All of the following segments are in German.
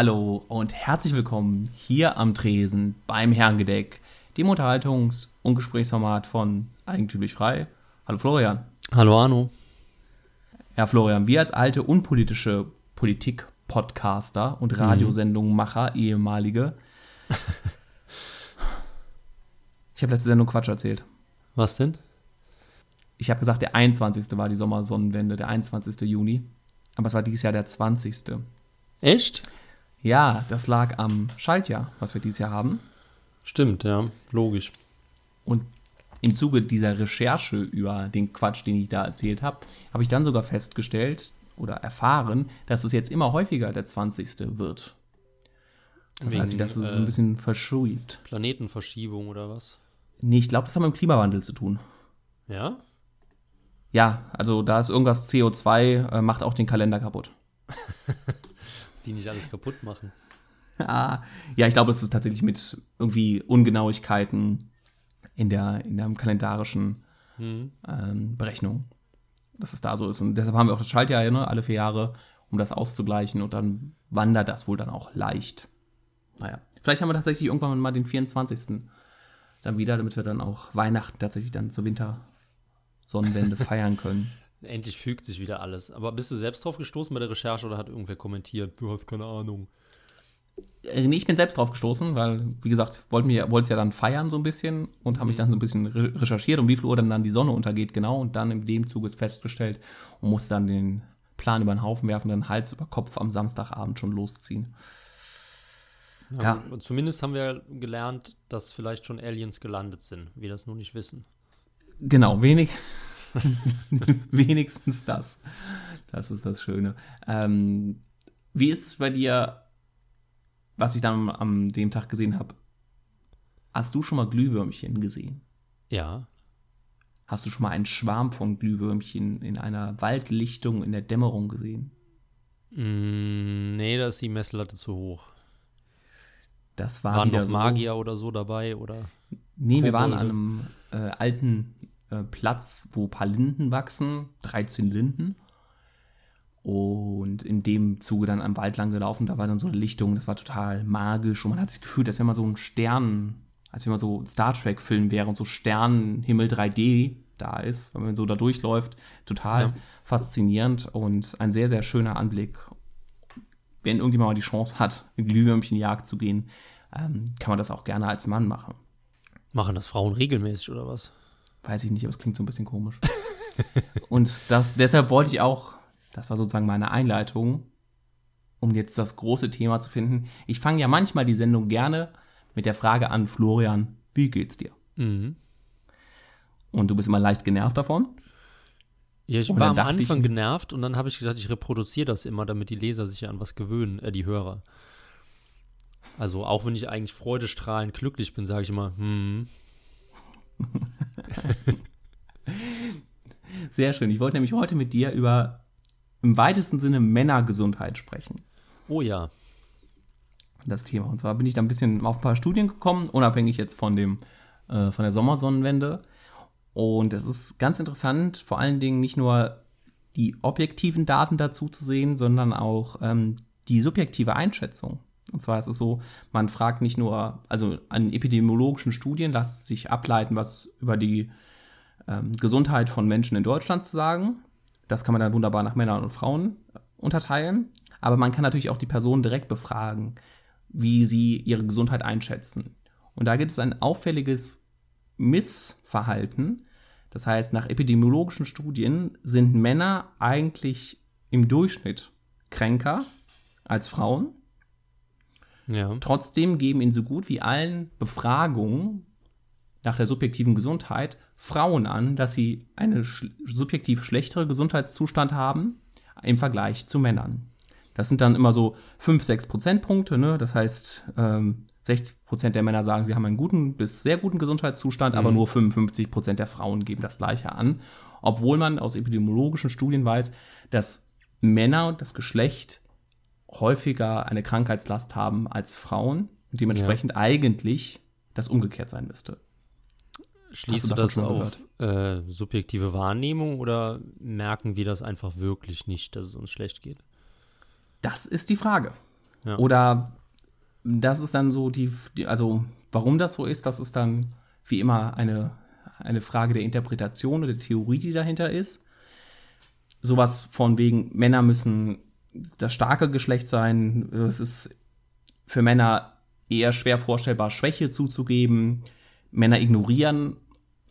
Hallo und herzlich willkommen hier am Tresen beim Herrengedeck, dem Unterhaltungs- und Gesprächsformat von Eigentümlich Frei. Hallo Florian. Hallo Arno. Ja, Florian, wir als alte unpolitische Politik-Podcaster und Radiosendungmacher, ehemalige. ich habe letzte Sendung Quatsch erzählt. Was denn? Ich habe gesagt, der 21. war die Sommersonnenwende, der 21. Juni. Aber es war dieses Jahr der 20. Echt? Ja, das lag am Schaltjahr, was wir dieses Jahr haben. Stimmt, ja, logisch. Und im Zuge dieser Recherche über den Quatsch, den ich da erzählt habe, habe ich dann sogar festgestellt oder erfahren, dass es jetzt immer häufiger der 20. wird. Das Wegen, heißt, dass es so äh, ein bisschen verschiebt. Planetenverschiebung oder was? Nee, ich glaube, das hat mit dem Klimawandel zu tun. Ja? Ja, also da ist irgendwas CO2, äh, macht auch den Kalender kaputt. Die nicht alles kaputt machen. Ah, ja, ich glaube, es ist tatsächlich mit irgendwie Ungenauigkeiten in der, in der kalendarischen Hm. ähm, Berechnung, dass es da so ist. Und deshalb haben wir auch das Schaltjahr ne, alle vier Jahre, um das auszugleichen. Und dann wandert das wohl dann auch leicht. Naja, vielleicht haben wir tatsächlich irgendwann mal den 24. dann wieder, damit wir dann auch Weihnachten tatsächlich dann zur Wintersonnenwende feiern können. Endlich fügt sich wieder alles. Aber bist du selbst drauf gestoßen bei der Recherche oder hat irgendwer kommentiert? Du hast keine Ahnung. Äh, nee, ich bin selbst drauf gestoßen, weil, wie gesagt, wollten wir wollte es ja dann feiern so ein bisschen und habe mich dann so ein bisschen re recherchiert, um wie viel Uhr dann, dann die Sonne untergeht, genau. Und dann in dem Zuge ist festgestellt und musste dann den Plan über den Haufen werfen, dann Hals über Kopf am Samstagabend schon losziehen. Ja. Und zumindest haben wir gelernt, dass vielleicht schon Aliens gelandet sind, wir das nur nicht wissen. Genau, wenig, wenigstens das. Das ist das Schöne. Ähm, wie ist es bei dir, was ich dann am dem Tag gesehen habe? Hast du schon mal Glühwürmchen gesehen? Ja. Hast du schon mal einen Schwarm von Glühwürmchen in einer Waldlichtung in der Dämmerung gesehen? Mm, nee, da ist die Messlatte zu hoch. Das war Waren noch so. Magier oder so dabei? Oder? Nee, wir waren Kobolde. an einem äh, alten äh, Platz, wo ein paar Linden wachsen, 13 Linden. Und in dem Zuge dann am Wald lang gelaufen, da war dann so eine Lichtung, das war total magisch und man hat sich gefühlt, als wenn man so ein Stern, als wenn man so Star Trek-Film wäre und so Sternenhimmel 3D da ist, wenn man so da durchläuft. Total Ja. faszinierend und ein sehr, sehr schöner Anblick. Wenn irgendjemand mal die Chance hat, in Glühwürmchenjagd zu gehen, ähm, kann man das auch gerne als Mann machen. Machen das Frauen regelmäßig oder was? Weiß ich nicht, aber es klingt so ein bisschen komisch. und das, deshalb wollte ich auch, das war sozusagen meine Einleitung, um jetzt das große Thema zu finden. Ich fange ja manchmal die Sendung gerne mit der Frage an, Florian, wie geht's dir? Mhm. Und du bist immer leicht genervt davon. Ja, ich Und war am dachte ich- Anfang genervt und dann habe ich gedacht, ich reproduziere das immer, damit die Leser sich ja an was gewöhnen, äh, die Hörer. Also auch wenn ich eigentlich freudestrahlend glücklich bin, sage ich immer, hm, Sehr schön. Ich wollte nämlich heute mit dir über im weitesten Sinne Männergesundheit sprechen. oh ja, das Thema. Und zwar bin ich da ein bisschen auf ein paar Studien gekommen, unabhängig jetzt von dem äh, von der Sommersonnenwende. Und es ist ganz interessant, vor allen Dingen nicht nur die objektiven Daten dazu zu sehen, sondern auch ähm, die subjektive Einschätzung. Und zwar ist es so, man fragt nicht nur, also an epidemiologischen Studien lässt sich ableiten, was über die ähm, Gesundheit von Menschen in Deutschland zu sagen. Das kann man dann wunderbar nach Männern und Frauen äh, unterteilen. Aber man kann natürlich auch die Personen direkt befragen, wie sie ihre Gesundheit einschätzen. Und da gibt es ein auffälliges Missverhalten. Das heißt, nach epidemiologischen Studien sind Männer eigentlich im Durchschnitt kränker als Frauen. Ja, Trotzdem geben in so gut wie allen Befragungen nach der subjektiven Gesundheit Frauen an, dass sie einen sch subjektiv schlechtere Gesundheitszustand haben im Vergleich zu Männern. Das sind dann immer so 5, 6 Prozentpunkte. Ne? Das heißt, ähm, 60 Prozent der Männer sagen, sie haben einen guten bis sehr guten Gesundheitszustand, aber Mhm. nur 55 Prozent der Frauen geben das Gleiche an. Obwohl man aus epidemiologischen Studien weiß, dass Männer und das Geschlecht häufiger eine Krankheitslast haben als Frauen und dementsprechend eigentlich das umgekehrt sein müsste. schließt du du, das auf äh, subjektive Wahrnehmung oder merken wir das einfach wirklich nicht, dass es uns schlecht geht? Das ist die Frage. Ja. Oder das ist dann so die, die, also warum das so ist, das ist dann wie immer eine, eine Frage der Interpretation oder der Theorie, die dahinter ist. Sowas von wegen, Männer müssen das starke Geschlecht sein. Es ist für Männer eher schwer vorstellbar, Schwäche zuzugeben. Männer ignorieren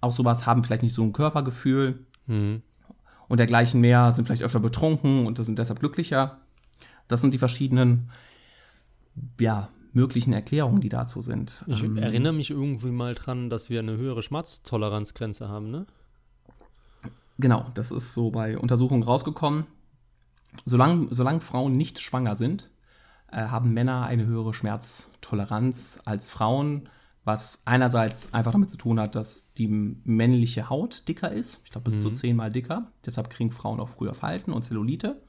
auch sowas, haben vielleicht nicht so ein Körpergefühl Mhm. und dergleichen mehr, sind vielleicht öfter betrunken und sind deshalb glücklicher. Das sind die verschiedenen, ja, möglichen Erklärungen, die dazu sind. Ich Ähm, erinnere mich irgendwie mal dran, dass wir eine höhere Schmerztoleranzgrenze haben, ne? Genau, das ist so bei Untersuchungen rausgekommen. Solange, solange Frauen nicht schwanger sind, äh, haben Männer eine höhere Schmerztoleranz als Frauen, was einerseits einfach damit zu tun hat, dass die männliche Haut dicker ist. Ich glaube, bis zu zehnmal dicker. Deshalb kriegen Frauen auch früher Falten und Zellulite.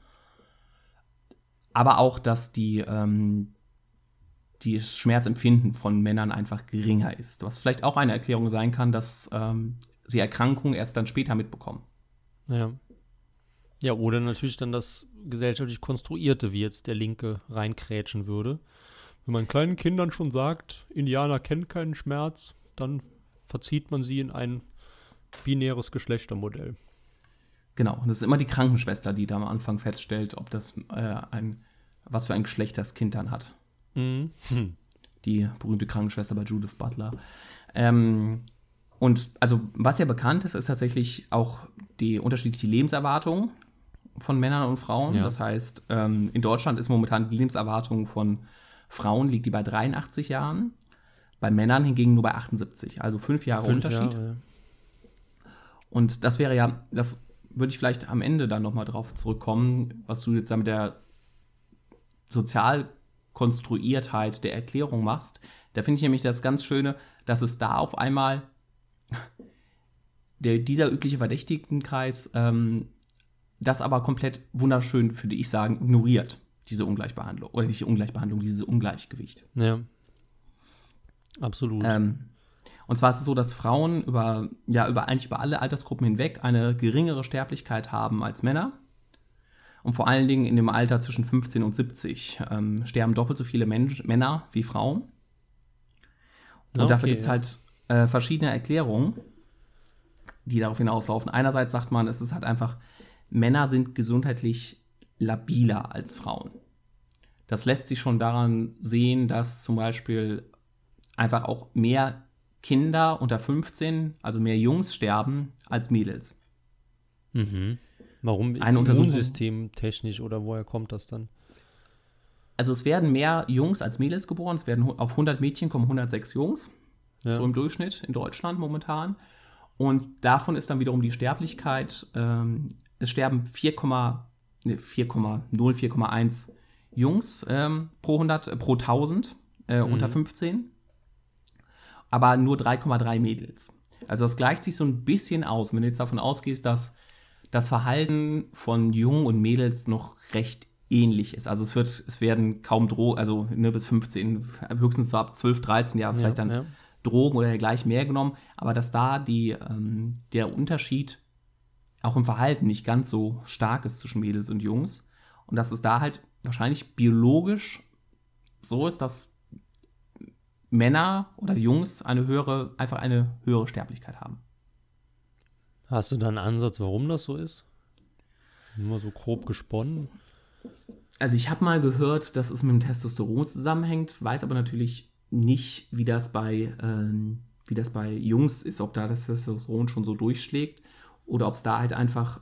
Aber auch, dass die, ähm, die Schmerzempfinden von Männern einfach geringer ist. Was vielleicht auch eine Erklärung sein kann, dass ähm, sie Erkrankungen erst dann später mitbekommen. Ja. Ja, oder natürlich dann das gesellschaftlich Konstruierte, wie jetzt der Linke reinkrätschen würde. Wenn man kleinen Kindern schon sagt, Indianer kennen keinen Schmerz, dann verzieht man sie in ein binäres Geschlechtermodell. Genau, und das ist immer die Krankenschwester, die da am Anfang feststellt, ob das äh, ein, was für ein Geschlecht das Kind dann hat. Mhm. Hm. Die berühmte Krankenschwester bei Judith Butler. Ähm, und also, was ja bekannt ist, ist tatsächlich auch die unterschiedliche Lebenserwartung von Männern und Frauen. Ja. Das heißt, ähm, in Deutschland ist momentan die Lebenserwartung von Frauen liegt die bei 83 Jahren, bei Männern hingegen nur bei 78, also fünf Jahre Fünf Unterschied. Jahre, Und das wäre ja, das würde ich vielleicht am Ende dann nochmal drauf zurückkommen, was du jetzt da mit der Sozialkonstruiertheit der Erklärung machst. Da finde ich nämlich das ganz Schöne, dass es da auf einmal der, dieser übliche Verdächtigenkreis ähm, das aber komplett wunderschön, würde ich sagen, ignoriert, diese Ungleichbehandlung. Oder nicht die Ungleichbehandlung, dieses Ungleichgewicht. ja. Absolut. Ähm, und zwar ist es so, dass Frauen über, ja, über eigentlich über alle Altersgruppen hinweg eine geringere Sterblichkeit haben als Männer. Und vor allen Dingen in dem Alter zwischen 15 und 70 ähm, sterben doppelt so viele Mensch, Männer wie Frauen. Und Ah, dafür okay, gibt es ja. halt äh, verschiedene Erklärungen, die darauf hinauslaufen. Einerseits sagt man, es ist halt einfach, Männer sind gesundheitlich labiler als Frauen. Das lässt sich schon daran sehen, dass zum Beispiel einfach auch mehr Kinder unter 15, also mehr Jungs sterben als Mädels. Mhm. Warum? Ist Untersuchung- Immunsystem technisch oder woher kommt das dann? Also es werden mehr Jungs als Mädels geboren. Es werden auf 100 Mädchen kommen 106 Jungs, Ja. so im Durchschnitt in Deutschland momentan. Und davon ist dann wiederum die Sterblichkeit, ähm, es sterben 4, ne, 4,0, 4,1 Jungs ähm, pro 100, äh, pro 1000 äh, unter 15, aber nur 3,3 Mädels. Also das gleicht sich so ein bisschen aus. Wenn du jetzt davon ausgehst, dass das Verhalten von Jungen und Mädels noch recht ähnlich ist. Also es wird, es werden kaum Drogen, also ne, bis 15, höchstens so ab 12, 13 Jahre vielleicht dann ja. Drogen oder dergleichen mehr genommen, aber dass da die, ähm, der Unterschied auch im Verhalten nicht ganz so stark ist zwischen Mädels und Jungs und dass es da halt wahrscheinlich biologisch so ist, dass Männer oder Jungs eine höhere, einfach eine höhere Sterblichkeit haben. Hast du da einen Ansatz, warum das so ist? Nur so grob gesponnen. Also ich habe mal gehört, dass es mit dem Testosteron zusammenhängt, weiß aber natürlich nicht, wie das bei, ähm, wie das bei Jungs ist, ob da das Testosteron schon so durchschlägt oder ob es da halt einfach,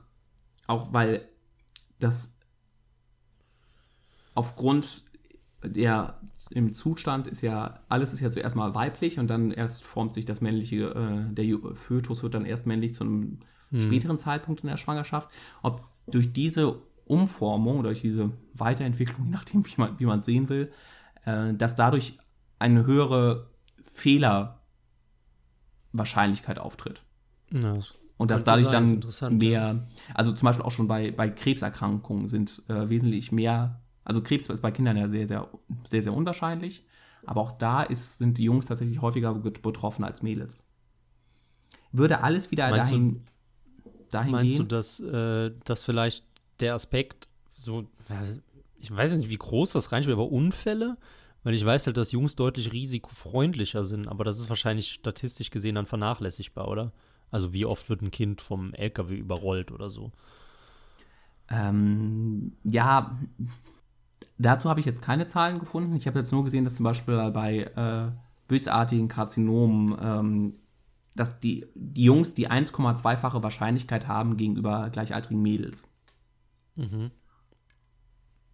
auch weil das aufgrund der im Zustand ist ja, alles ist ja zuerst mal weiblich und dann erst formt sich das männliche, äh, der Fötus wird dann erst männlich zu einem späteren Zeitpunkt in der Schwangerschaft. Ob durch diese Umformung oder durch diese Weiterentwicklung, je nachdem, wie man, wie man sehen will, äh, dass dadurch eine höhere Fehlerwahrscheinlichkeit auftritt. Ja, das Und dass dadurch dann mehr, also zum Beispiel auch schon bei, bei Krebserkrankungen sind äh, wesentlich mehr, also Krebs ist bei Kindern ja sehr, sehr, sehr, sehr unwahrscheinlich, aber auch da ist, sind die Jungs tatsächlich häufiger betroffen als Mädels. Würde alles wieder Meinst du- dahin, dahin Meinst gehen? du, dass, äh, dass vielleicht der Aspekt so, ich weiß nicht, wie groß das reinspielt, aber Unfälle, weil ich weiß halt, dass Jungs deutlich risikofreundlicher sind, aber das ist wahrscheinlich statistisch gesehen dann vernachlässigbar, oder? Also wie oft wird ein Kind vom LKW überrollt oder so? Ähm, ja, dazu habe ich jetzt keine Zahlen gefunden. Ich habe jetzt nur gesehen, dass zum Beispiel bei äh, bösartigen Karzinomen, ähm, dass die, die Jungs die 1,2-fache Wahrscheinlichkeit haben gegenüber gleichaltrigen Mädels. Mhm.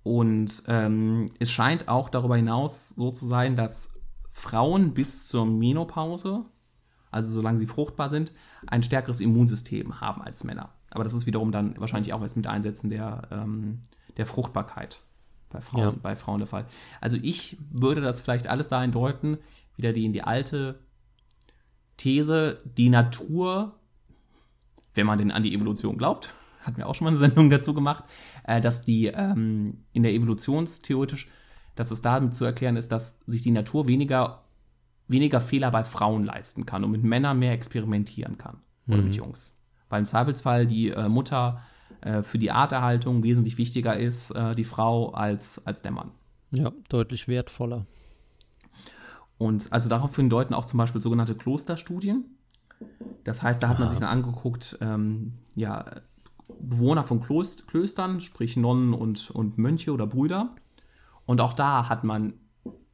Und ähm, es scheint auch darüber hinaus so zu sein, dass Frauen bis zur Menopause, also solange sie fruchtbar sind, ein stärkeres Immunsystem haben als Männer. Aber das ist wiederum dann wahrscheinlich auch erst mit Einsetzen der, ähm, der Fruchtbarkeit bei Frauen, ja. bei Frauen der Fall. Also ich würde das vielleicht alles dahin deuten, wieder die in die alte These, die Natur, wenn man denn an die Evolution glaubt, hatten wir auch schon mal eine Sendung dazu gemacht, äh, dass die ähm, in der Evolutionstheoretisch, dass es damit zu erklären ist, dass sich die Natur weniger, weniger Fehler bei Frauen leisten kann und mit Männern mehr experimentieren kann. Oder mhm. mit Jungs. Weil im Zweifelsfall die äh, Mutter äh, für die Arterhaltung wesentlich wichtiger ist, äh, die Frau, als, als der Mann. Ja, deutlich wertvoller. Und also daraufhin deuten auch zum Beispiel sogenannte Klosterstudien. Das heißt, da hat man sich dann angeguckt, ähm, ja, Bewohner von Klost Klöstern, sprich Nonnen und, und Mönche oder Brüder. Und auch da hat man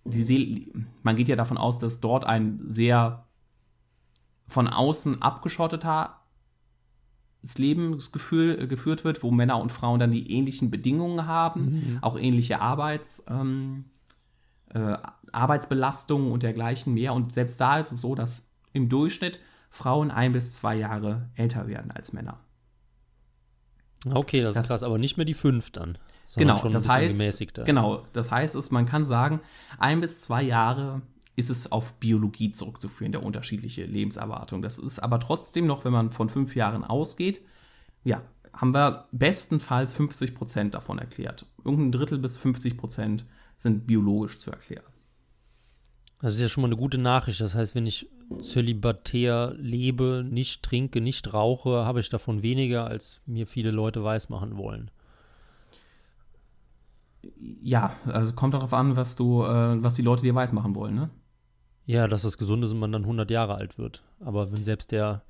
die See man geht ja davon aus, dass dort ein sehr von außen abgeschotteter Lebensgefühl geführt wird, wo Männer und Frauen dann die ähnlichen Bedingungen haben, mhm. auch ähnliche Arbeits, ähm, äh, Arbeitsbelastungen und dergleichen mehr. Und selbst da ist es so, dass im Durchschnitt Frauen ein bis zwei Jahre älter werden als Männer. Okay, das, das, ist krass, aber nicht mehr die fünf dann. Genau, das heißt, genau, das heißt, ist, man kann sagen, ein bis zwei Jahre ist es auf Biologie zurückzuführen, der unterschiedliche Lebenserwartung. Das ist aber trotzdem noch, wenn man von fünf Jahren ausgeht, ja, haben wir bestenfalls 50 Prozent davon erklärt. Irgendein Drittel bis 50 Prozent sind biologisch zu erklären. Das ist ja schon mal eine gute Nachricht. Das heißt, wenn ich zölibatär lebe, nicht trinke, nicht rauche, habe ich davon weniger, als mir viele Leute weismachen wollen. Ja, also kommt darauf an, was du, äh, was die Leute dir weismachen wollen, ne? Ja, dass das gesund ist und man dann 100 Jahre alt wird. Aber wenn selbst der,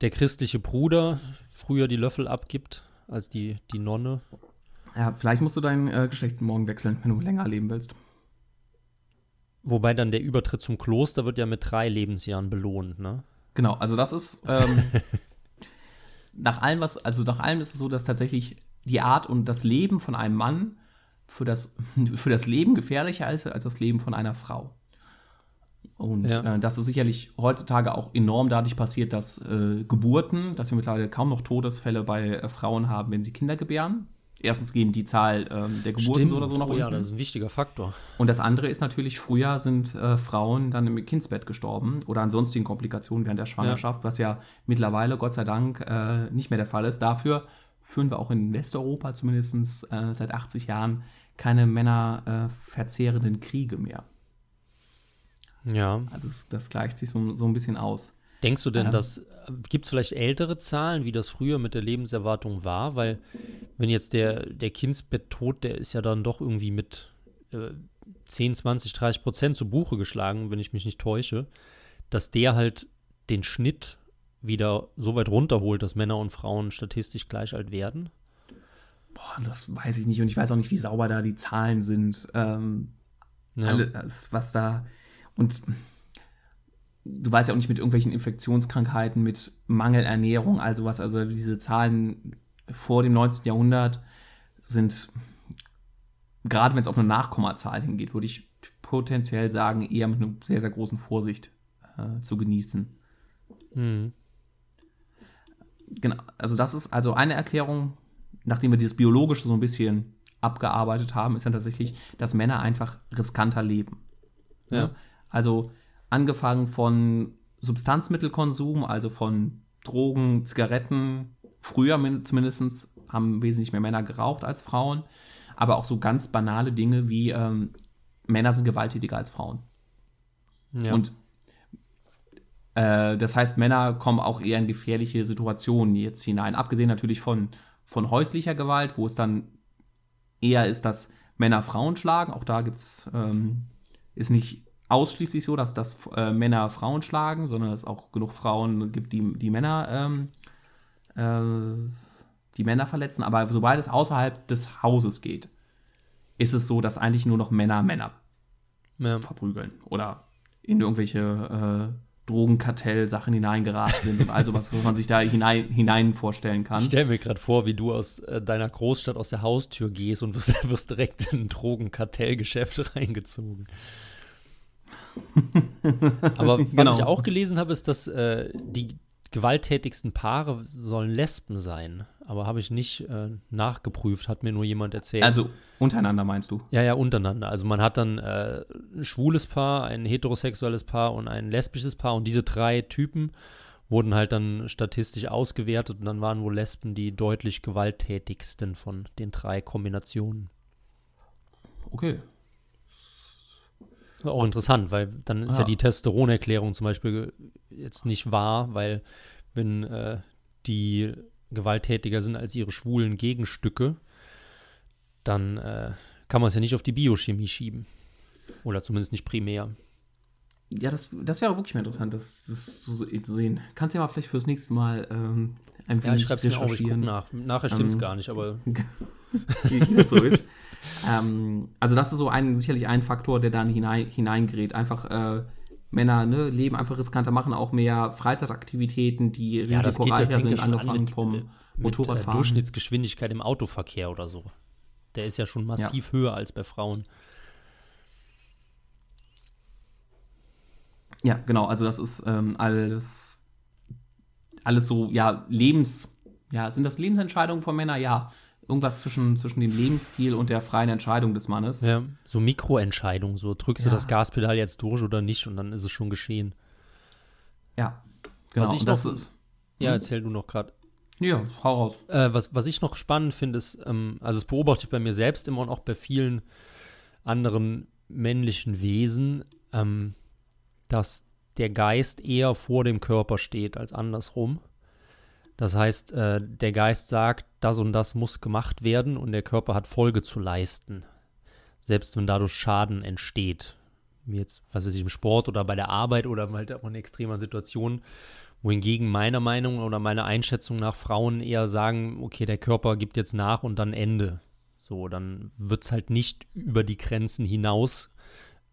der christliche Bruder früher die Löffel abgibt als die, die Nonne. Ja, vielleicht musst du dein äh, Geschlecht morgen wechseln, wenn du länger leben willst. Wobei dann der Übertritt zum Kloster wird ja mit drei Lebensjahren belohnt, ne? Genau, also das ist ähm, nach allem, was, also nach allem ist es so, dass tatsächlich die Art und das Leben von einem Mann für das, für das Leben gefährlicher ist als das Leben von einer Frau. Und ja. äh, das ist sicherlich heutzutage auch enorm dadurch passiert, dass äh, Geburten, dass wir mittlerweile kaum noch Todesfälle bei äh, Frauen haben, wenn sie Kinder gebären erstens gehen die Zahl ähm, der Geburten so oder so nach unten. Ja, das ist ein wichtiger Faktor. Und das andere ist natürlich, früher sind äh, Frauen dann im Kindsbett gestorben oder an sonstigen Komplikationen während der Schwangerschaft, ja. was ja mittlerweile, Gott sei Dank, äh, nicht mehr der Fall ist. Dafür führen wir auch in Westeuropa zumindest äh, seit 80 Jahren keine männerverzehrenden Kriege mehr. Ja. Also das, das gleicht sich so, so ein bisschen aus. Denkst du denn, ähm, dass gibt es vielleicht ältere Zahlen, wie das früher mit der Lebenserwartung war? Weil wenn jetzt der, der Kindsbett-Tod, der ist ja dann doch irgendwie mit äh, 10, 20, 30 Prozent zu Buche geschlagen, wenn ich mich nicht täusche, dass der halt den Schnitt wieder so weit runterholt, dass Männer und Frauen statistisch gleich alt werden? Boah, das weiß ich nicht und ich weiß auch nicht, wie sauber da die Zahlen sind. Ähm, ja. Alles, was da und du weißt ja auch nicht mit irgendwelchen Infektionskrankheiten, mit Mangelernährung, also was, also diese Zahlen vor dem 19. Jahrhundert sind, gerade wenn es auf eine Nachkommazahl hingeht, würde ich potenziell sagen, eher mit einer sehr, sehr großen Vorsicht äh, zu genießen. Mhm. Genau, also das ist also eine Erklärung, nachdem wir dieses Biologische so ein bisschen abgearbeitet haben, ist dann tatsächlich, dass Männer einfach riskanter leben. Ja. ja? Also angefangen von Substanzmittelkonsum, also von Drogen, Zigaretten. Früher zumindest haben wesentlich mehr Männer geraucht als Frauen. Aber auch so ganz banale Dinge wie ähm, Männer sind gewalttätiger als Frauen. Ja. Und äh, das heißt, Männer kommen auch eher in gefährliche Situationen jetzt hinein. Abgesehen natürlich von, von häuslicher Gewalt, wo es dann eher ist, dass Männer Frauen schlagen. Auch da gibt's, ähm, ist nicht ausschließlich so, dass das äh, Männer Frauen schlagen, sondern es auch genug Frauen gibt, die, die Männer ähm, äh, die Männer verletzen. Aber sobald es außerhalb des Hauses geht, ist es so, dass eigentlich nur noch Männer Männer ja. verprügeln oder in irgendwelche äh, Drogenkartell-Sachen hineingeraten sind und all sowas, was man sich da hinein, hinein vorstellen kann. Ich stelle mir gerade vor, wie du aus äh, deiner Großstadt aus der Haustür gehst und wirst, wirst direkt in ein Drogenkartellgeschäft reingezogen. Aber was genau. ich auch gelesen habe, ist, dass äh, die gewalttätigsten Paare sollen Lesben sein. Aber habe ich nicht äh, nachgeprüft, hat mir nur jemand erzählt. Also untereinander meinst du? Ja, ja, untereinander. Also man hat dann äh, ein schwules Paar, ein heterosexuelles Paar und ein lesbisches Paar. Und diese drei Typen wurden halt dann statistisch ausgewertet. Und dann waren wohl Lesben die deutlich gewalttätigsten von den drei Kombinationen. Okay. Auch interessant, weil dann ist ah. ja die Testosteronerklärung zum Beispiel jetzt nicht wahr, weil wenn äh, die gewalttätiger sind als ihre schwulen Gegenstücke, dann äh, kann man es ja nicht auf die Biochemie schieben. Oder zumindest nicht primär. Ja, das, das wäre wirklich mal interessant, das, das zu sehen. Kannst du ja mal vielleicht fürs nächste Mal ähm, ein wenig ja, ich recherchieren. Mir auch, ich nach. Nachher stimmt es ähm, gar nicht, aber. wie das so ist. ähm, also, das ist so ein, sicherlich ein Faktor, der dann hinein, hineingerät. Einfach äh, Männer ne, leben einfach riskanter, machen auch mehr Freizeitaktivitäten, die ja, risikoreicher sind, angefangen vom mit, Motorradfahren. Mit, Durchschnittsgeschwindigkeit im Autoverkehr oder so. Der ist ja schon massiv ja. höher als bei Frauen. Ja, genau, also das ist ähm, alles, alles so, ja, Lebens, ja, sind das Lebensentscheidungen von Männern? Ja, irgendwas zwischen, zwischen dem Lebensstil und der freien Entscheidung des Mannes. Ja, so Mikroentscheidungen, so drückst ja. du das Gaspedal jetzt durch oder nicht und dann ist es schon geschehen. Ja, genau. Was ich das noch, ist. Ja, hm? erzähl du noch gerade. Ja, hau raus. Äh, was, was ich noch spannend finde, ist, ähm, also das beobachte ich bei mir selbst immer und auch bei vielen anderen männlichen Wesen, ähm, dass der Geist eher vor dem Körper steht als andersrum. Das heißt, äh, der Geist sagt, das und das muss gemacht werden und der Körper hat Folge zu leisten. Selbst wenn dadurch Schaden entsteht. Wie jetzt, was weiß ich, im Sport oder bei der Arbeit oder halt auch in extremer Situation. Wohingegen meiner Meinung oder meiner Einschätzung nach Frauen eher sagen, okay, der Körper gibt jetzt nach und dann Ende. So, dann wird es halt nicht über die Grenzen hinaus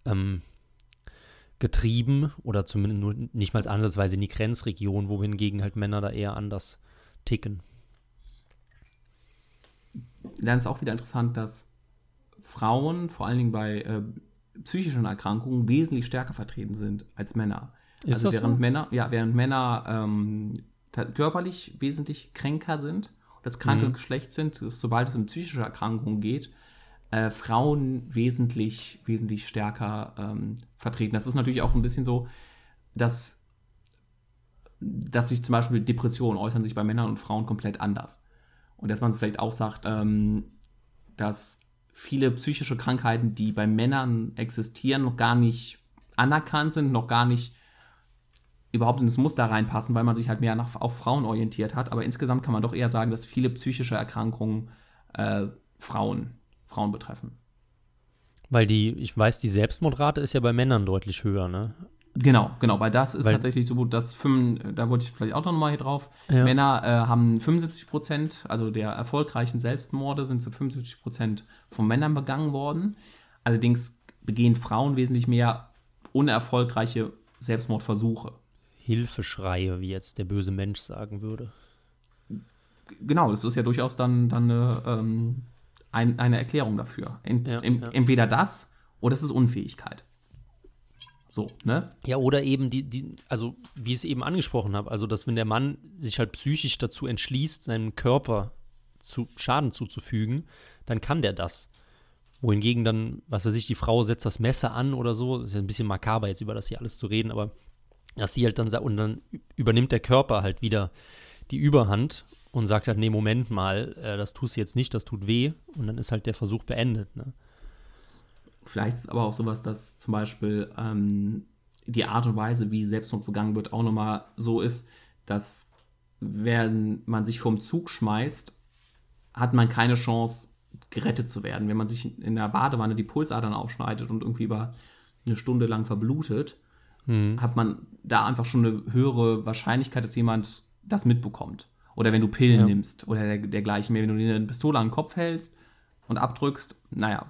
ähm, getrieben oder zumindest nur nicht mal ansatzweise in die Grenzregion, wohingegen halt Männer da eher anders ticken. Dann ist auch wieder interessant, dass Frauen vor allen Dingen bei äh, psychischen Erkrankungen wesentlich stärker vertreten sind als Männer. Ist also während so? Männer, ja, während Männer ähm, körperlich wesentlich kränker sind, das kranke mhm. Geschlecht sind, sobald es um psychische Erkrankungen geht, äh, Frauen wesentlich, wesentlich stärker ähm, vertreten. Das ist natürlich auch ein bisschen so, dass, dass sich zum Beispiel Depressionen äußern sich bei Männern und Frauen komplett anders. Und dass man vielleicht auch sagt, ähm, dass viele psychische Krankheiten, die bei Männern existieren, noch gar nicht anerkannt sind, noch gar nicht überhaupt in das Muster reinpassen, weil man sich halt mehr nach, auf Frauen orientiert hat. Aber insgesamt kann man doch eher sagen, dass viele psychische Erkrankungen äh, Frauen Frauen betreffen. Weil die, ich weiß, die Selbstmordrate ist ja bei Männern deutlich höher, ne? Genau, genau, weil das ist weil, tatsächlich so gut, dass fünf, da wollte ich vielleicht auch noch mal hier drauf. Ja. Männer äh, haben 75 Prozent, also der erfolgreichen Selbstmorde sind zu 75 Prozent von Männern begangen worden. Allerdings begehen Frauen wesentlich mehr unerfolgreiche Selbstmordversuche. Hilfeschreie, wie jetzt der böse Mensch sagen würde. Genau, das ist ja durchaus dann, dann eine ähm, ein, eine Erklärung dafür. Ent, ja, em, ja. Entweder das oder es ist Unfähigkeit. So, ne? Ja, oder eben die, die, also wie ich es eben angesprochen habe, also dass wenn der Mann sich halt psychisch dazu entschließt, seinem Körper zu Schaden zuzufügen, dann kann der das. Wohingegen dann, was weiß ich, die Frau setzt das Messer an oder so, das ist ja ein bisschen makaber jetzt über das hier alles zu reden, aber dass sie halt dann sagt, und dann übernimmt der Körper halt wieder die Überhand und sagt halt, nee, Moment mal, äh, das tust du jetzt nicht, das tut weh. Und dann ist halt der Versuch beendet. Ne? Vielleicht ist es aber auch sowas, dass zum Beispiel ähm, die Art und Weise, wie Selbstmord begangen wird, auch nochmal so ist, dass wenn man sich vom Zug schmeißt, hat man keine Chance, gerettet zu werden. Wenn man sich in der Badewanne die Pulsadern aufschneidet und irgendwie über eine Stunde lang verblutet, mhm. hat man da einfach schon eine höhere Wahrscheinlichkeit, dass jemand das mitbekommt. Oder wenn du Pillen ja. nimmst oder der, dergleichen mehr. Wenn du dir eine Pistole an den Kopf hältst und abdrückst, naja,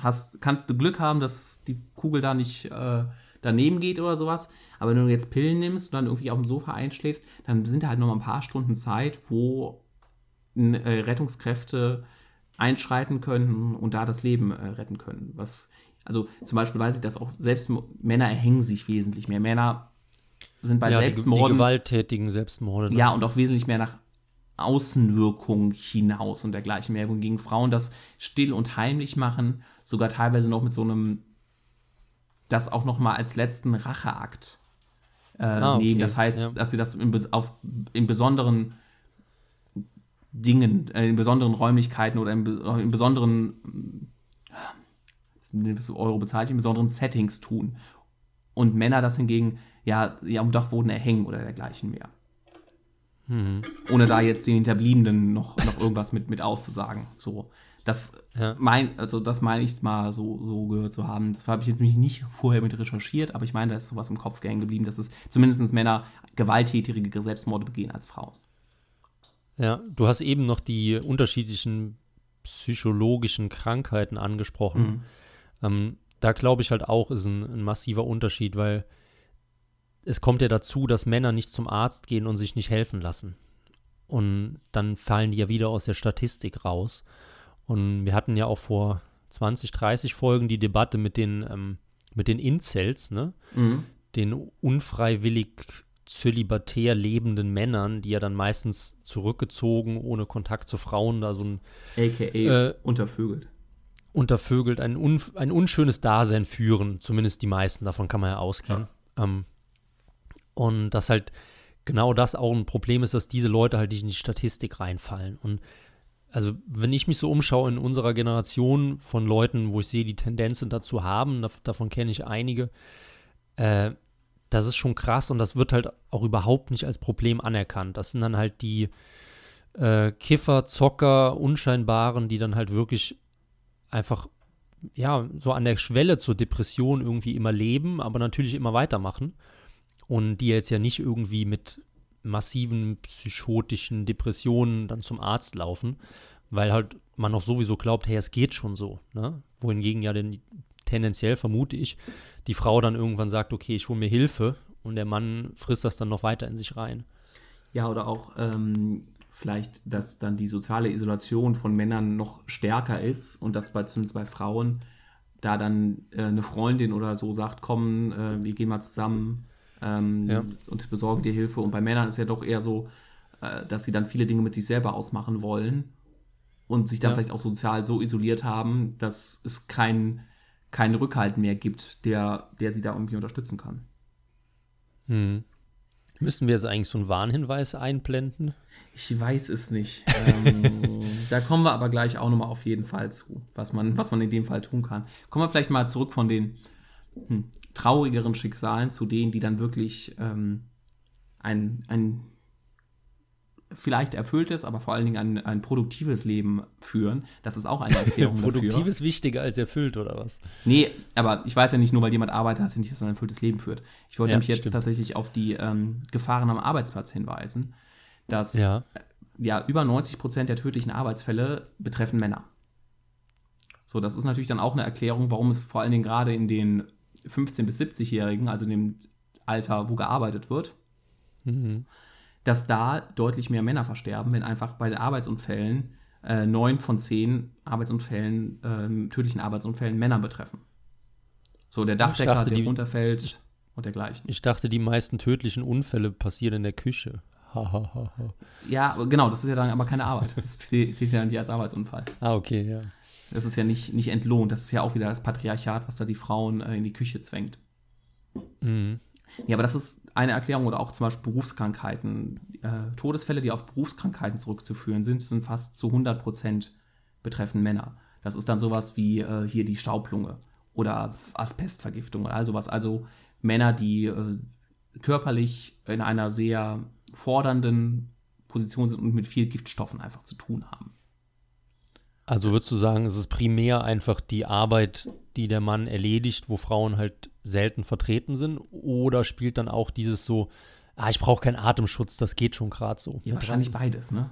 hast, kannst du Glück haben, dass die Kugel da nicht äh, daneben geht oder sowas. Aber wenn du jetzt Pillen nimmst und dann irgendwie auf dem Sofa einschläfst, dann sind da halt noch mal ein paar Stunden Zeit, wo äh, Rettungskräfte einschreiten können und da das Leben äh, retten können. Was, also zum Beispiel weiß ich, dass auch selbst Männer erhängen sich wesentlich mehr. Männer sind bei ja, Selbstmorden. Die, die gewalttätigen Selbstmorde. Ja, und auch wesentlich mehr nach Außenwirkung hinaus und dergleichen mehr. Gegen Frauen das still und heimlich machen, sogar teilweise noch mit so einem, das auch noch mal als letzten Racheakt äh, ah, okay. nehmen. Das heißt, ja. dass sie das in, auf, in besonderen Dingen, äh, in besonderen Räumlichkeiten oder in, in besonderen, das Euro bezeichnet, in besonderen Settings tun. Und Männer das hingegen ja, ja am Dachboden erhängen oder dergleichen mehr. Mhm. Ohne da jetzt den Hinterbliebenen noch, noch irgendwas mit, mit auszusagen. So. Das ja. mein, also das meine ich mal so, so gehört zu haben. Das habe ich jetzt nicht vorher mit recherchiert, aber ich meine, da ist sowas im Kopf gern geblieben, dass es zumindest Männer gewalttätigere Selbstmorde begehen als Frauen. Ja, du hast eben noch die unterschiedlichen psychologischen Krankheiten angesprochen. Mhm. Ähm, da glaube ich halt auch, ist ein, ein, massiver Unterschied, weil es kommt ja dazu, dass Männer nicht zum Arzt gehen und sich nicht helfen lassen. Und dann fallen die ja wieder aus der Statistik raus. Und wir hatten ja auch vor 20, 30 Folgen die Debatte mit den, ähm, mit den Incels, ne? Mhm. Den unfreiwillig zölibatär lebenden Männern, die ja dann meistens zurückgezogen, ohne Kontakt zu Frauen, da so ein. AKA äh, untervögelt. Untervögelt, ein, un, ein unschönes Dasein führen, zumindest die meisten, davon kann man ja ausgehen. Ja. Ähm, und dass halt genau das auch ein Problem ist, dass diese Leute halt nicht in die Statistik reinfallen. Und also, wenn ich mich so umschaue in unserer Generation von Leuten, wo ich sehe, die Tendenzen dazu haben, davon kenne ich einige, äh, das ist schon krass und das wird halt auch überhaupt nicht als Problem anerkannt. Das sind dann halt die äh, Kiffer, Zocker, Unscheinbaren, die dann halt wirklich einfach, ja, so an der Schwelle zur Depression irgendwie immer leben, aber natürlich immer weitermachen. Und die jetzt ja nicht irgendwie mit massiven psychotischen Depressionen dann zum Arzt laufen, weil halt man noch sowieso glaubt, hey, es geht schon so. Ne? Wohingegen ja den, tendenziell vermute ich, die Frau dann irgendwann sagt, okay, ich hole mir Hilfe und der Mann frisst das dann noch weiter in sich rein. Ja, oder auch ähm, vielleicht, dass dann die soziale Isolation von Männern noch stärker ist und dass bei, zumindest bei Frauen da dann äh, eine Freundin oder so sagt, komm, äh, wir gehen mal zusammen ähm, ja. und besorgen dir Hilfe. Und bei Männern ist ja doch eher so, äh, dass sie dann viele Dinge mit sich selber ausmachen wollen und sich dann ja. vielleicht auch sozial so isoliert haben, dass es kein keinen Rückhalt mehr gibt, der, der sie da irgendwie unterstützen kann. Hm. Müssen wir jetzt eigentlich so einen Warnhinweis einblenden? Ich weiß es nicht. ähm, da kommen wir aber gleich auch nochmal auf jeden Fall zu, was man, was man in dem Fall tun kann. Kommen wir vielleicht mal zurück von den hm, traurigeren Schicksalen zu denen, die dann wirklich ähm, ein, ein vielleicht erfülltes, aber vor allen Dingen ein, ein produktives Leben führen. Das ist auch eine Erklärung Produktiv ist wichtiger als erfüllt, oder was? Nee, aber ich weiß ja nicht nur, weil jemand arbeitet, heißt ja nicht, dass er ein erfülltes Leben führt. Ich wollte ja, nämlich jetzt stimmt. tatsächlich auf die ähm, Gefahren am Arbeitsplatz hinweisen, dass ja. Äh, ja über 90 Prozent der tödlichen Arbeitsfälle betreffen Männer. So, das ist natürlich dann auch eine Erklärung, warum es vor allen Dingen gerade in den 15- bis 70-Jährigen, also in dem Alter, wo gearbeitet wird, mhm dass da deutlich mehr Männer versterben, wenn einfach bei den Arbeitsunfällen äh, neun von zehn Arbeitsunfällen, äh, tödlichen Arbeitsunfällen Männer betreffen. So, der Dachdecker, dachte, der die, runterfällt ich, und dergleichen. Ich dachte, die meisten tödlichen Unfälle passieren in der Küche. ja, genau, das ist ja dann aber keine Arbeit. Das zählt ja dann nicht als Arbeitsunfall. Ah, okay, ja. Das ist ja nicht, nicht entlohnt. Das ist ja auch wieder das Patriarchat, was da die Frauen äh, in die Küche zwängt. Mhm. Ja, aber das ist eine Erklärung oder auch zum Beispiel Berufskrankheiten. Äh, Todesfälle, die auf Berufskrankheiten zurückzuführen sind, sind fast zu 100 Prozent betreffen Männer. Das ist dann sowas wie äh, hier die Staublunge oder Asbestvergiftung oder all sowas. Also Männer, die äh, körperlich in einer sehr fordernden Position sind und mit viel Giftstoffen einfach zu tun haben. Also würdest du sagen, es ist primär einfach die Arbeit, die der Mann erledigt, wo Frauen halt selten vertreten sind? Oder spielt dann auch dieses so, ah, ich brauche keinen Atemschutz, das geht schon gerade so? Ja, wahrscheinlich beides, ne?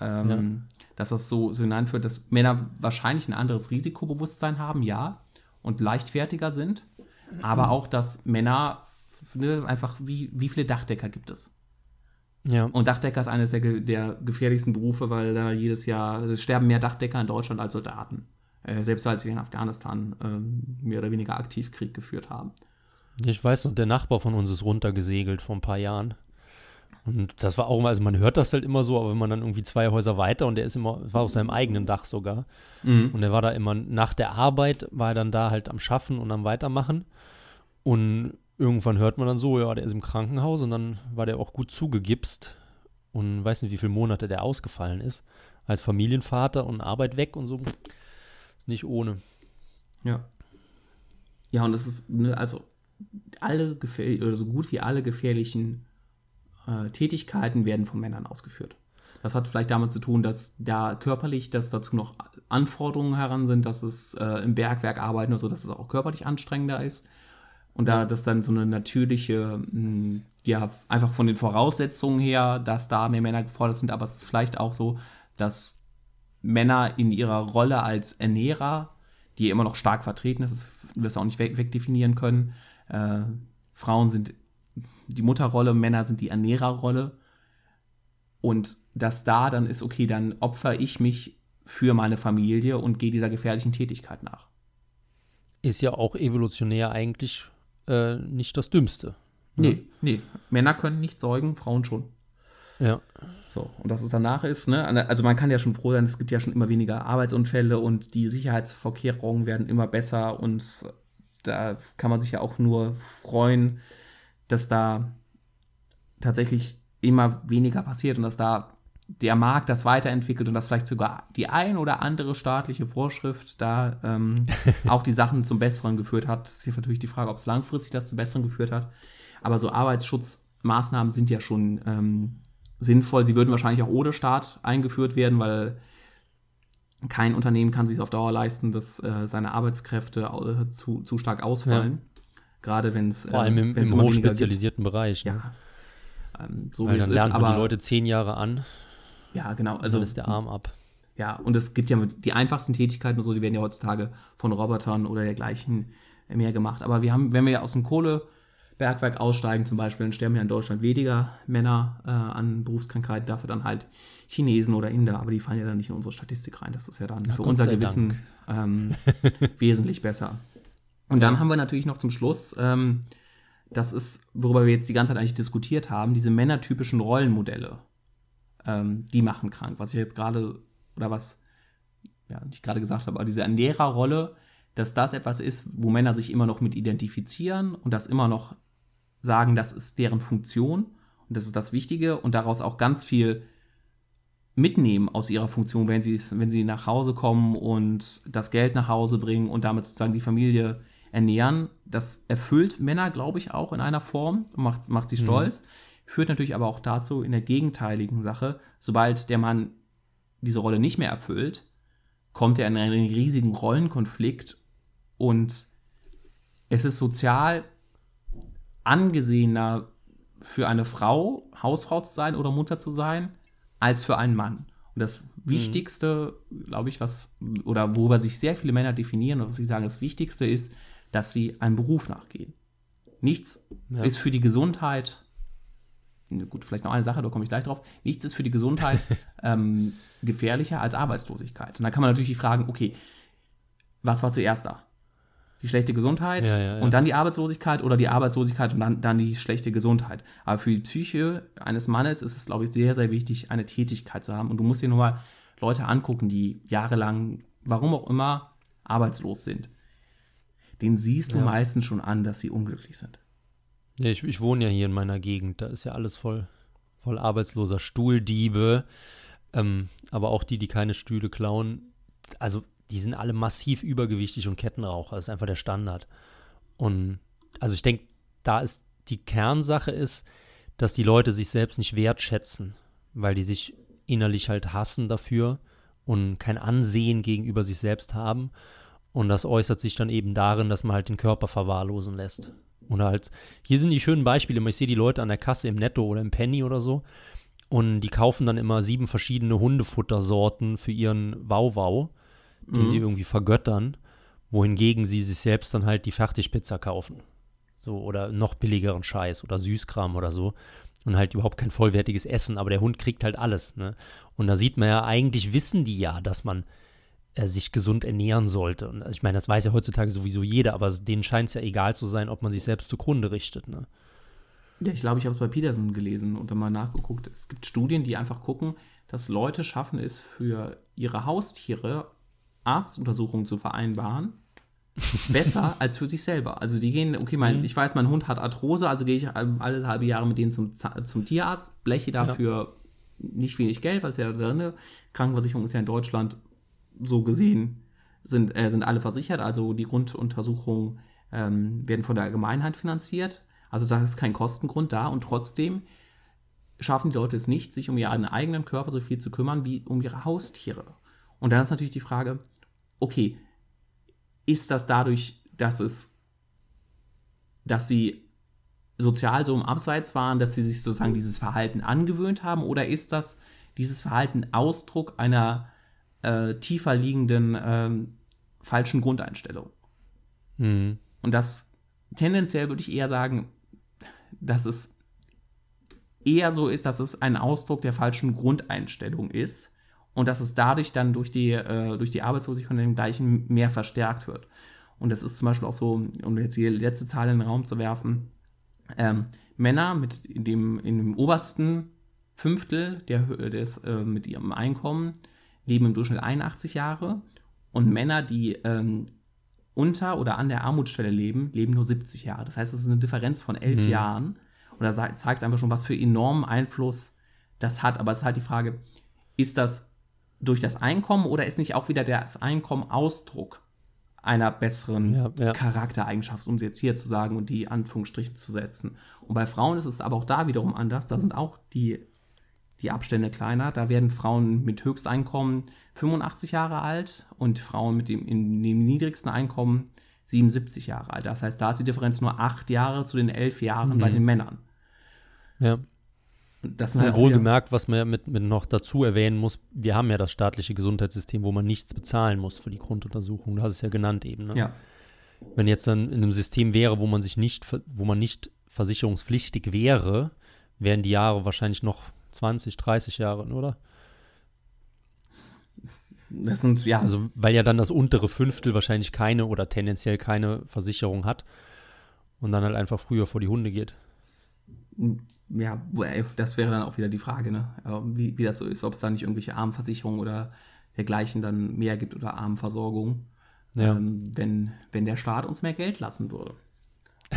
Ähm, ja. Dass das so, so hineinführt, dass Männer wahrscheinlich ein anderes Risikobewusstsein haben, ja, und leichtfertiger sind. Aber auch, dass Männer ne, einfach, wie, wie viele Dachdecker gibt es? Ja. Und Dachdecker ist eines der, der gefährlichsten Berufe, weil da jedes Jahr, es sterben mehr Dachdecker in Deutschland als Soldaten. Äh, selbst als wir in Afghanistan äh, mehr oder weniger aktiv Krieg geführt haben. Ich weiß noch, der Nachbar von uns ist runtergesegelt vor ein paar Jahren. Und das war auch immer, also man hört das halt immer so, aber wenn man dann irgendwie zwei Häuser weiter und der ist immer, war auf seinem eigenen Dach sogar. Mhm. Und er war da immer nach der Arbeit, war er dann da halt am Schaffen und am Weitermachen. Und irgendwann hört man dann so, ja, der ist im Krankenhaus und dann war der auch gut zugegipst und weiß nicht, wie viele Monate der ausgefallen ist. Als Familienvater und Arbeit weg und so. Ist nicht ohne. Ja. Ja, und das ist, ne, also alle oder so gut wie alle gefährlichen äh, Tätigkeiten werden von Männern ausgeführt. Das hat vielleicht damit zu tun, dass da körperlich, dass dazu noch Anforderungen heran sind, dass es äh, im Bergwerk arbeiten oder so, dass es auch körperlich anstrengender ist. Und da das dann so eine natürliche, mh, hm, ja, einfach von den Voraussetzungen her, dass da mehr Männer gefordert sind, aber es ist vielleicht auch so, dass Männer in ihrer Rolle als Ernährer, die immer noch stark vertreten ist, das wir auch nicht weg, wegdefinieren können. Äh, Frauen sind die Mutterrolle, Männer sind die Ernährerrolle. Und dass da dann ist, okay, dann opfer ich mich für meine Familie und gehe dieser gefährlichen Tätigkeit nach. Ist ja auch evolutionär eigentlich äh, nicht das Dümmste. Ne? Nee, nee. Männer können nicht säugen, Frauen schon. Ja. So, und dass es danach ist, ne? Also man kann ja schon froh sein, es gibt ja schon immer weniger Arbeitsunfälle und die Sicherheitsvorkehrungen werden immer besser und da kann man sich ja auch nur freuen, dass da tatsächlich immer weniger passiert und dass da der Markt das weiterentwickelt und dass vielleicht sogar die ein oder andere staatliche Vorschrift da ähm, auch die Sachen zum Besseren geführt hat. Das ist hier natürlich die Frage, ob es langfristig das zum Besseren geführt hat. Aber so Arbeitsschutzmaßnahmen sind ja schon ähm, sinnvoll. Sie würden wahrscheinlich auch ohne Staat eingeführt werden, weil kein Unternehmen kann sich auf Dauer leisten, dass äh, seine Arbeitskräfte äh, zu, zu stark ausfallen. Ja. Gerade wenn es. Vor allem im, im hochspezialisierten Bereich. Ne? Ja. Ähm, so Weil dann lernt ist, man die Leute zehn Jahre an ja, genau. Also, dann ist der Arm ab. Ja, und es gibt ja die einfachsten Tätigkeiten und so, die werden ja heutzutage von Robotern oder dergleichen mehr gemacht. Aber wir haben, wenn wir aus dem Kohlebergwerk aussteigen zum Beispiel, dann sterben ja in Deutschland weniger Männer äh, an Berufskrankheiten, dafür dann halt Chinesen oder Inder, aber die fallen ja dann nicht in unsere Statistik rein. Das ist ja dann Na, für unser Gewissen ähm, wesentlich besser. Und dann haben wir natürlich noch zum Schluss, ähm, das ist, worüber wir jetzt die ganze Zeit eigentlich diskutiert haben, diese männertypischen Rollenmodelle ähm, die machen krank. Was ich jetzt gerade, oder was ja, ich gerade gesagt habe, aber diese Ernährerrolle, dass das etwas ist, wo Männer sich immer noch mit identifizieren und das immer noch sagen, das ist deren Funktion und das ist das Wichtige und daraus auch ganz viel mitnehmen aus ihrer Funktion, wenn sie, wenn sie nach Hause kommen und das Geld nach Hause bringen und damit sozusagen die Familie ernähren. Das erfüllt Männer, glaube ich, auch in einer Form und macht, macht sie mhm. stolz. Mhm führt natürlich aber auch dazu in der gegenteiligen Sache, sobald der Mann diese Rolle nicht mehr erfüllt, kommt er in einen riesigen Rollenkonflikt und es ist sozial angesehener für eine Frau, Hausfrau zu sein oder Mutter zu sein, als für einen Mann. Und das Wichtigste, mhm. glaube ich, was, oder worüber sich sehr viele Männer definieren, und was sie sagen, das Wichtigste ist, dass sie einem Beruf nachgehen. Nichts ja. ist für die Gesundheit gut, vielleicht noch eine Sache, da komme ich gleich drauf. Nichts ist für die Gesundheit ähm, gefährlicher als Arbeitslosigkeit. Und da kann man natürlich fragen, okay, was war zuerst da? Die schlechte Gesundheit ja, ja, ja. und dann die Arbeitslosigkeit oder die Arbeitslosigkeit und dann, dann die schlechte Gesundheit. Aber für die Psyche eines Mannes ist es, glaube ich, sehr, sehr wichtig, eine Tätigkeit zu haben. Und du musst dir nur mal Leute angucken, die jahrelang, warum auch immer, arbeitslos sind. Den siehst du meistens schon an, dass sie unglücklich sind. Ja, ich, ich wohne ja hier in meiner Gegend, da ist ja alles voll, voll arbeitsloser Stuhldiebe. Ähm, aber auch die, die keine Stühle klauen, also die sind alle massiv übergewichtig und Kettenraucher. Das ist einfach der Standard. Und also ich denke, da ist die Kernsache ist, dass die Leute sich selbst nicht wertschätzen, weil die sich innerlich halt hassen dafür und kein Ansehen gegenüber sich selbst haben. Und das äußert sich dann eben darin, dass man halt den Körper verwahrlosen lässt. Oder halt, hier sind die schönen Beispiele. Ich sehe die Leute an der Kasse im Netto oder im Penny oder so. Und die kaufen dann immer sieben verschiedene Hundefuttersorten für ihren Wauwau, den mhm. sie irgendwie vergöttern. Wohingegen sie sich selbst dann halt die Fertigpizza kaufen. So, oder noch billigeren Scheiß oder Süßkram oder so. Und halt überhaupt kein vollwertiges Essen, aber der Hund kriegt halt alles. Ne? Und da sieht man ja, eigentlich wissen die ja, dass man äh, sich gesund ernähren sollte. Und ich meine, das weiß ja heutzutage sowieso jeder, aber denen scheint es ja egal zu sein, ob man sich selbst zugrunde richtet. Ne? Ja, ich glaube, ich habe es bei Peterson gelesen und dann mal nachgeguckt. Es gibt Studien, die einfach gucken, dass Leute schaffen es für ihre Haustiere Arztuntersuchungen zu vereinbaren. besser als für sich selber. Also die gehen, okay, mein, mhm. ich weiß, mein Hund hat Arthrose, also gehe ich alle halbe Jahre mit denen zum, zum Tierarzt, bleche dafür ja. nicht wenig Geld, weil es ja drin Krankenversicherung ist ja in Deutschland so gesehen, sind, äh, sind alle versichert, also die Grunduntersuchungen ähm, werden von der Allgemeinheit finanziert. Also da ist kein Kostengrund da und trotzdem schaffen die Leute es nicht, sich um ihren eigenen Körper so viel zu kümmern wie um ihre Haustiere. Und dann ist natürlich die Frage, okay, ist das dadurch, dass es, dass sie sozial so im Abseits waren, dass sie sich sozusagen dieses Verhalten angewöhnt haben, oder ist das dieses Verhalten Ausdruck einer äh, tiefer liegenden ähm, falschen Grundeinstellung? Mhm. Und das tendenziell würde ich eher sagen, dass es eher so ist, dass es ein Ausdruck der falschen Grundeinstellung ist und dass es dadurch dann durch die, äh, durch die Arbeitslosigkeit und dem gleichen mehr verstärkt wird. Und das ist zum Beispiel auch so, um jetzt die letzte Zahl in den Raum zu werfen, ähm, Männer mit dem, in dem obersten Fünftel der, des, äh, mit ihrem Einkommen leben im Durchschnitt 81 Jahre und Männer, die ähm, unter oder an der Armutsschwelle leben, leben nur 70 Jahre. Das heißt, es ist eine Differenz von elf mhm. Jahren. Und da zeigt es einfach schon, was für enormen Einfluss das hat. Aber es ist halt die Frage, ist das durch das Einkommen oder ist nicht auch wieder das Einkommen Ausdruck einer besseren ja, ja. Charaktereigenschaft, um sie jetzt hier zu sagen und die Anführungsstriche zu setzen. Und bei Frauen ist es aber auch da wiederum anders. Da sind auch die, die Abstände kleiner. Da werden Frauen mit Höchsteinkommen 85 Jahre alt und Frauen mit dem, in dem niedrigsten Einkommen 77 Jahre alt. Das heißt, da ist die Differenz nur acht Jahre zu den elf Jahren mhm. bei den Männern. Ja. Das ist halt wohlgemerkt, was man ja mit, mit noch dazu erwähnen muss, wir haben ja das staatliche Gesundheitssystem, wo man nichts bezahlen muss für die Grunduntersuchung. Du hast es ja genannt eben. Ne? Ja. Wenn jetzt dann in einem System wäre, wo man sich nicht, wo man nicht versicherungspflichtig wäre, wären die Jahre wahrscheinlich noch 20, 30 Jahre, oder? Das sind, ja. Also, weil ja dann das untere Fünftel wahrscheinlich keine oder tendenziell keine Versicherung hat und dann halt einfach früher vor die Hunde geht ja, das wäre dann auch wieder die Frage, ne? wie, wie das so ist, ob es da nicht irgendwelche Armenversicherungen oder dergleichen dann mehr gibt oder Armenversorgung, ja. ähm, wenn, wenn der Staat uns mehr Geld lassen würde.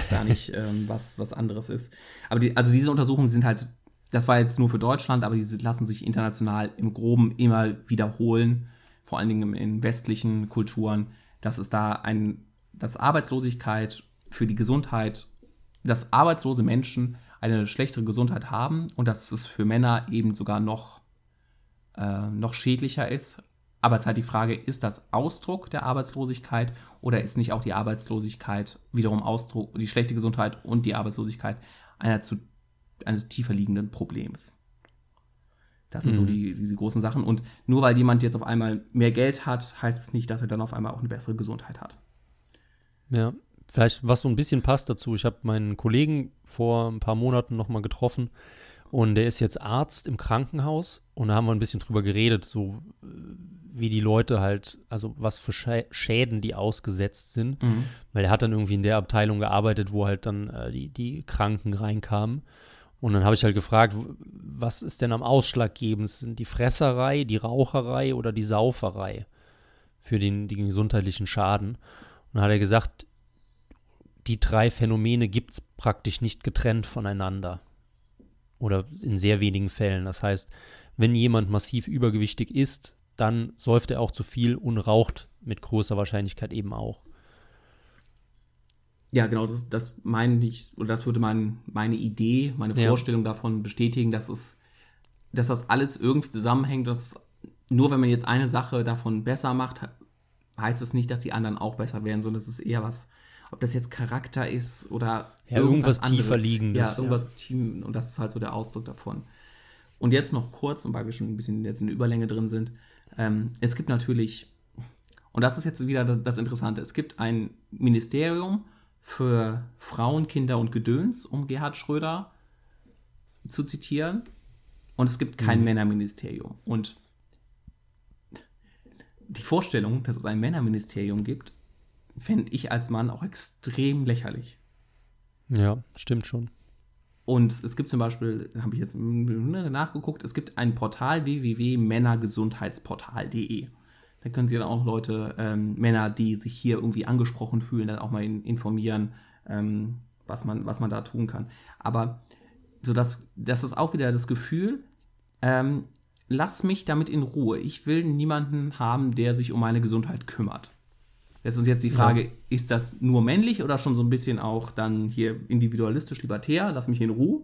Da nicht ähm, was, was anderes ist. Aber die, also diese Untersuchungen sind halt, das war jetzt nur für Deutschland, aber die lassen sich international im Groben immer wiederholen, vor allen Dingen in westlichen Kulturen, dass es da ein, dass Arbeitslosigkeit für die Gesundheit, dass arbeitslose Menschen eine schlechtere Gesundheit haben und dass es für Männer eben sogar noch, äh, noch schädlicher ist. Aber es ist halt die Frage, ist das Ausdruck der Arbeitslosigkeit oder ist nicht auch die Arbeitslosigkeit wiederum Ausdruck, die schlechte Gesundheit und die Arbeitslosigkeit einer zu, eines tiefer liegenden Problems? Das sind mhm. so die, die, die, großen Sachen. Und nur weil jemand jetzt auf einmal mehr Geld hat, heißt es nicht, dass er dann auf einmal auch eine bessere Gesundheit hat. Ja, Vielleicht, was so ein bisschen passt dazu. Ich habe meinen Kollegen vor ein paar Monaten nochmal getroffen und der ist jetzt Arzt im Krankenhaus und da haben wir ein bisschen drüber geredet, so wie die Leute halt, also was für Schäden die ausgesetzt sind. Mhm. Weil er hat dann irgendwie in der Abteilung gearbeitet, wo halt dann äh, die, die Kranken reinkamen. Und dann habe ich halt gefragt, was ist denn am ausschlaggebendsten? Die Fresserei, die Raucherei oder die Sauferei für den, den gesundheitlichen Schaden? Und dann hat er gesagt, die drei Phänomene gibt es praktisch nicht getrennt voneinander. Oder in sehr wenigen Fällen. Das heißt, wenn jemand massiv übergewichtig ist, dann säuft er auch zu viel und raucht mit großer Wahrscheinlichkeit eben auch. Ja, genau, das, das meine ich, oder das würde mein, meine Idee, meine Vorstellung ja. davon bestätigen, dass es, dass das alles irgendwie zusammenhängt, dass nur wenn man jetzt eine Sache davon besser macht, heißt es nicht, dass die anderen auch besser werden, sondern es ist eher was, ob das jetzt Charakter ist oder ja, irgendwas, irgendwas tiefer liegendes. Ja, irgendwas ja. Team, und das ist halt so der Ausdruck davon. Und jetzt noch kurz, und weil wir schon ein bisschen jetzt in der Überlänge drin sind, ähm, es gibt natürlich, und das ist jetzt wieder das Interessante, es gibt ein Ministerium für Frauen, Kinder und Gedöns, um Gerhard Schröder zu zitieren, und es gibt kein mhm. Männerministerium. Und die Vorstellung, dass es ein Männerministerium gibt, fände ich als Mann auch extrem lächerlich. Ja, stimmt schon. Und es gibt zum Beispiel, habe ich jetzt nachgeguckt, es gibt ein Portal www.männergesundheitsportal.de. Da können sich dann auch Leute, ähm, Männer, die sich hier irgendwie angesprochen fühlen, dann auch mal informieren, ähm, was, man, was man da tun kann. Aber so dass, das ist auch wieder das Gefühl, ähm, lass mich damit in Ruhe. Ich will niemanden haben, der sich um meine Gesundheit kümmert. Das ist jetzt die Frage, ja. ist das nur männlich oder schon so ein bisschen auch dann hier individualistisch libertär? Lass mich in Ruhe.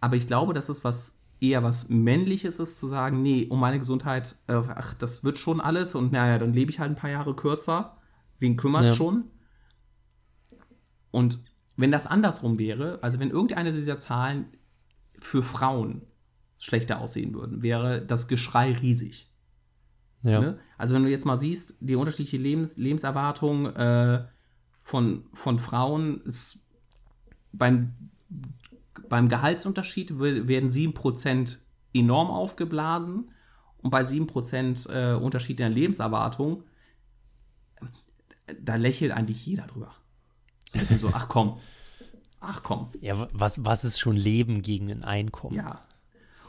Aber ich glaube, dass es was eher was Männliches ist, zu sagen, nee, um meine Gesundheit, äh, ach, das wird schon alles und naja, dann lebe ich halt ein paar Jahre kürzer. Wen kümmert ja. schon? Und wenn das andersrum wäre, also wenn irgendeine dieser Zahlen für Frauen schlechter aussehen würden, wäre das Geschrei riesig. Ja. Ne? Also wenn du jetzt mal siehst, die unterschiedliche Lebens Lebenserwartung äh, von, von Frauen ist beim, beim Gehaltsunterschied werden 7% enorm aufgeblasen und bei 7% äh, Unterschied in der Lebenserwartung, da lächelt eigentlich jeder drüber. So, so ach komm, ach komm. Ja, was, was ist schon Leben gegen ein Einkommen? Ja.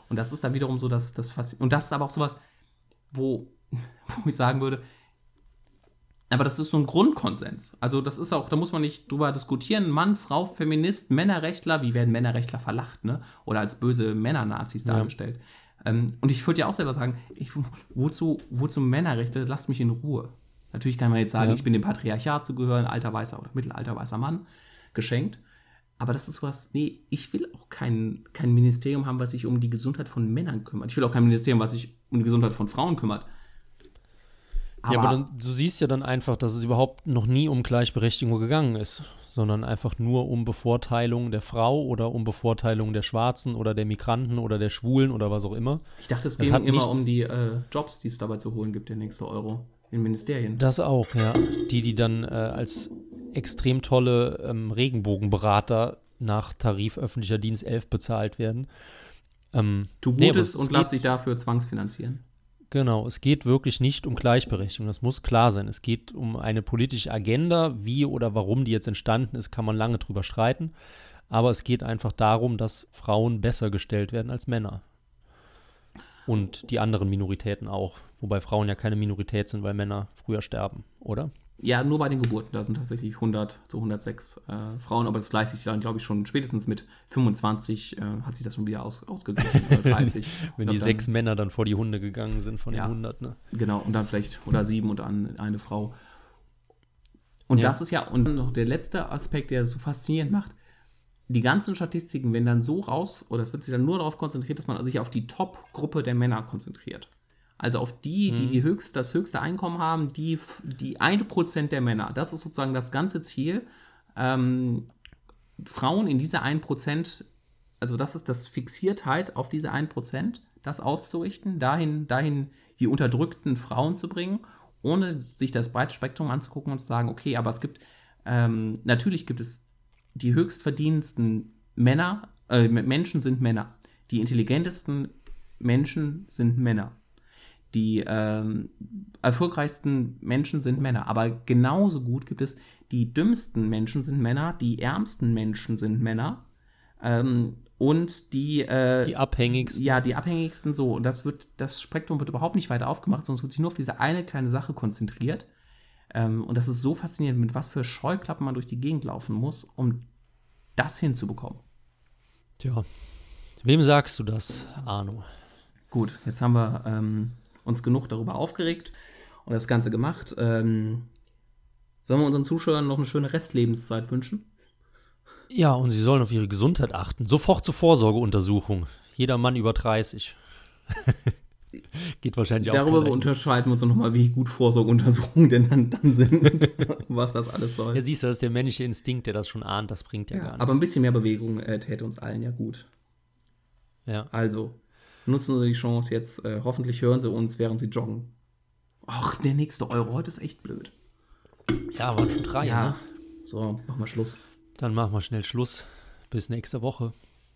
Und das ist dann wiederum so, dass das. Und das ist aber auch sowas, wo wo ich sagen würde, aber das ist so ein Grundkonsens. Also das ist auch, da muss man nicht drüber diskutieren. Mann, Frau, Feminist, Männerrechtler, wie werden Männerrechtler verlacht, ne? Oder als böse Männernazis ja. dargestellt. Ähm, und ich würde ja auch selber sagen, ich, wozu, wozu Männerrechte, lasst mich in Ruhe. Natürlich kann man jetzt sagen, ja. ich bin dem Patriarchat zugehören, alter weißer oder mittelalter weißer Mann, geschenkt. Aber das ist was, nee, ich will auch kein, kein Ministerium haben, was sich um die Gesundheit von Männern kümmert. Ich will auch kein Ministerium, was sich um die Gesundheit von Frauen kümmert. Aber ja, aber dann, du siehst ja dann einfach, dass es überhaupt noch nie um Gleichberechtigung gegangen ist, sondern einfach nur um Bevorteilung der Frau oder um Bevorteilung der Schwarzen oder der Migranten oder der Schwulen oder was auch immer. Ich dachte, es ging immer um die äh, Jobs, die es dabei zu holen gibt, der nächste Euro in Ministerien. Das auch, ja. Die, die dann äh, als extrem tolle ähm, Regenbogenberater nach Tarif öffentlicher Dienst 11 bezahlt werden. Ähm, tu Gutes nee, und lass dich dafür zwangsfinanzieren. Genau, es geht wirklich nicht um Gleichberechtigung, das muss klar sein. Es geht um eine politische Agenda, wie oder warum die jetzt entstanden ist, kann man lange drüber streiten. Aber es geht einfach darum, dass Frauen besser gestellt werden als Männer. Und die anderen Minoritäten auch. Wobei Frauen ja keine Minorität sind, weil Männer früher sterben, oder? Ja, nur bei den Geburten. Da sind tatsächlich 100 zu 106 äh, Frauen, aber das gleicht sich dann, glaube ich, schon spätestens mit 25 äh, hat sich das schon wieder aus, ausgeglichen. Oder 30. Wenn die dann, sechs Männer dann vor die Hunde gegangen sind von ja, den 100, ne? Genau, und dann vielleicht, oder sieben und dann eine Frau. Und ja. das ist ja, und noch der letzte Aspekt, der es so faszinierend macht, die ganzen Statistiken werden dann so raus, oder es wird sich dann nur darauf konzentriert, dass man sich auf die Top-Gruppe der Männer konzentriert. Also auf die, die, die mhm. höchst, das höchste Einkommen haben, die, die 1% der Männer. Das ist sozusagen das ganze Ziel. Ähm, Frauen in diese 1%, also das ist das Fixiertheit auf diese 1%, das auszurichten, dahin, dahin die unterdrückten Frauen zu bringen, ohne sich das breite Spektrum anzugucken und zu sagen, okay, aber es gibt, ähm, natürlich gibt es die höchstverdienendsten Männer, äh, Menschen sind Männer. Die intelligentesten Menschen sind Männer die ähm, erfolgreichsten Menschen sind Männer. Aber genauso gut gibt es die dümmsten Menschen sind Männer, die ärmsten Menschen sind Männer. Ähm, und die, äh, die abhängigsten. Ja, die abhängigsten so. Und das wird, das Spektrum wird überhaupt nicht weiter aufgemacht, sondern es wird sich nur auf diese eine kleine Sache konzentriert. Ähm, und das ist so faszinierend, mit was für Scheuklappen man durch die Gegend laufen muss, um das hinzubekommen. Tja. Wem sagst du das, Arno? Gut, jetzt haben wir ähm, uns genug darüber aufgeregt und das Ganze gemacht. Ähm, sollen wir unseren Zuschauern noch eine schöne Restlebenszeit wünschen? Ja, und sie sollen auf ihre Gesundheit achten. Sofort zur Vorsorgeuntersuchung. Jeder Mann über 30. geht wahrscheinlich auch. Darüber unterscheiden wir uns nochmal, wie gut Vorsorgeuntersuchungen denn dann, dann sind, was das alles soll. Ja, siehst du, das ist der männliche Instinkt, der das schon ahnt, das bringt ja, gar Ja, nichts. aber ein bisschen mehr Bewegung äh, täte uns allen ja gut. ja. Also, nutzen Sie die Chance jetzt. Äh, hoffentlich hören Sie uns, während Sie joggen. Ach, der nächste Euro. Heute ist echt blöd. ja, waren schon drei, ne? So, machen wir Schluss. Dann machen wir schnell Schluss. Bis nächste Woche.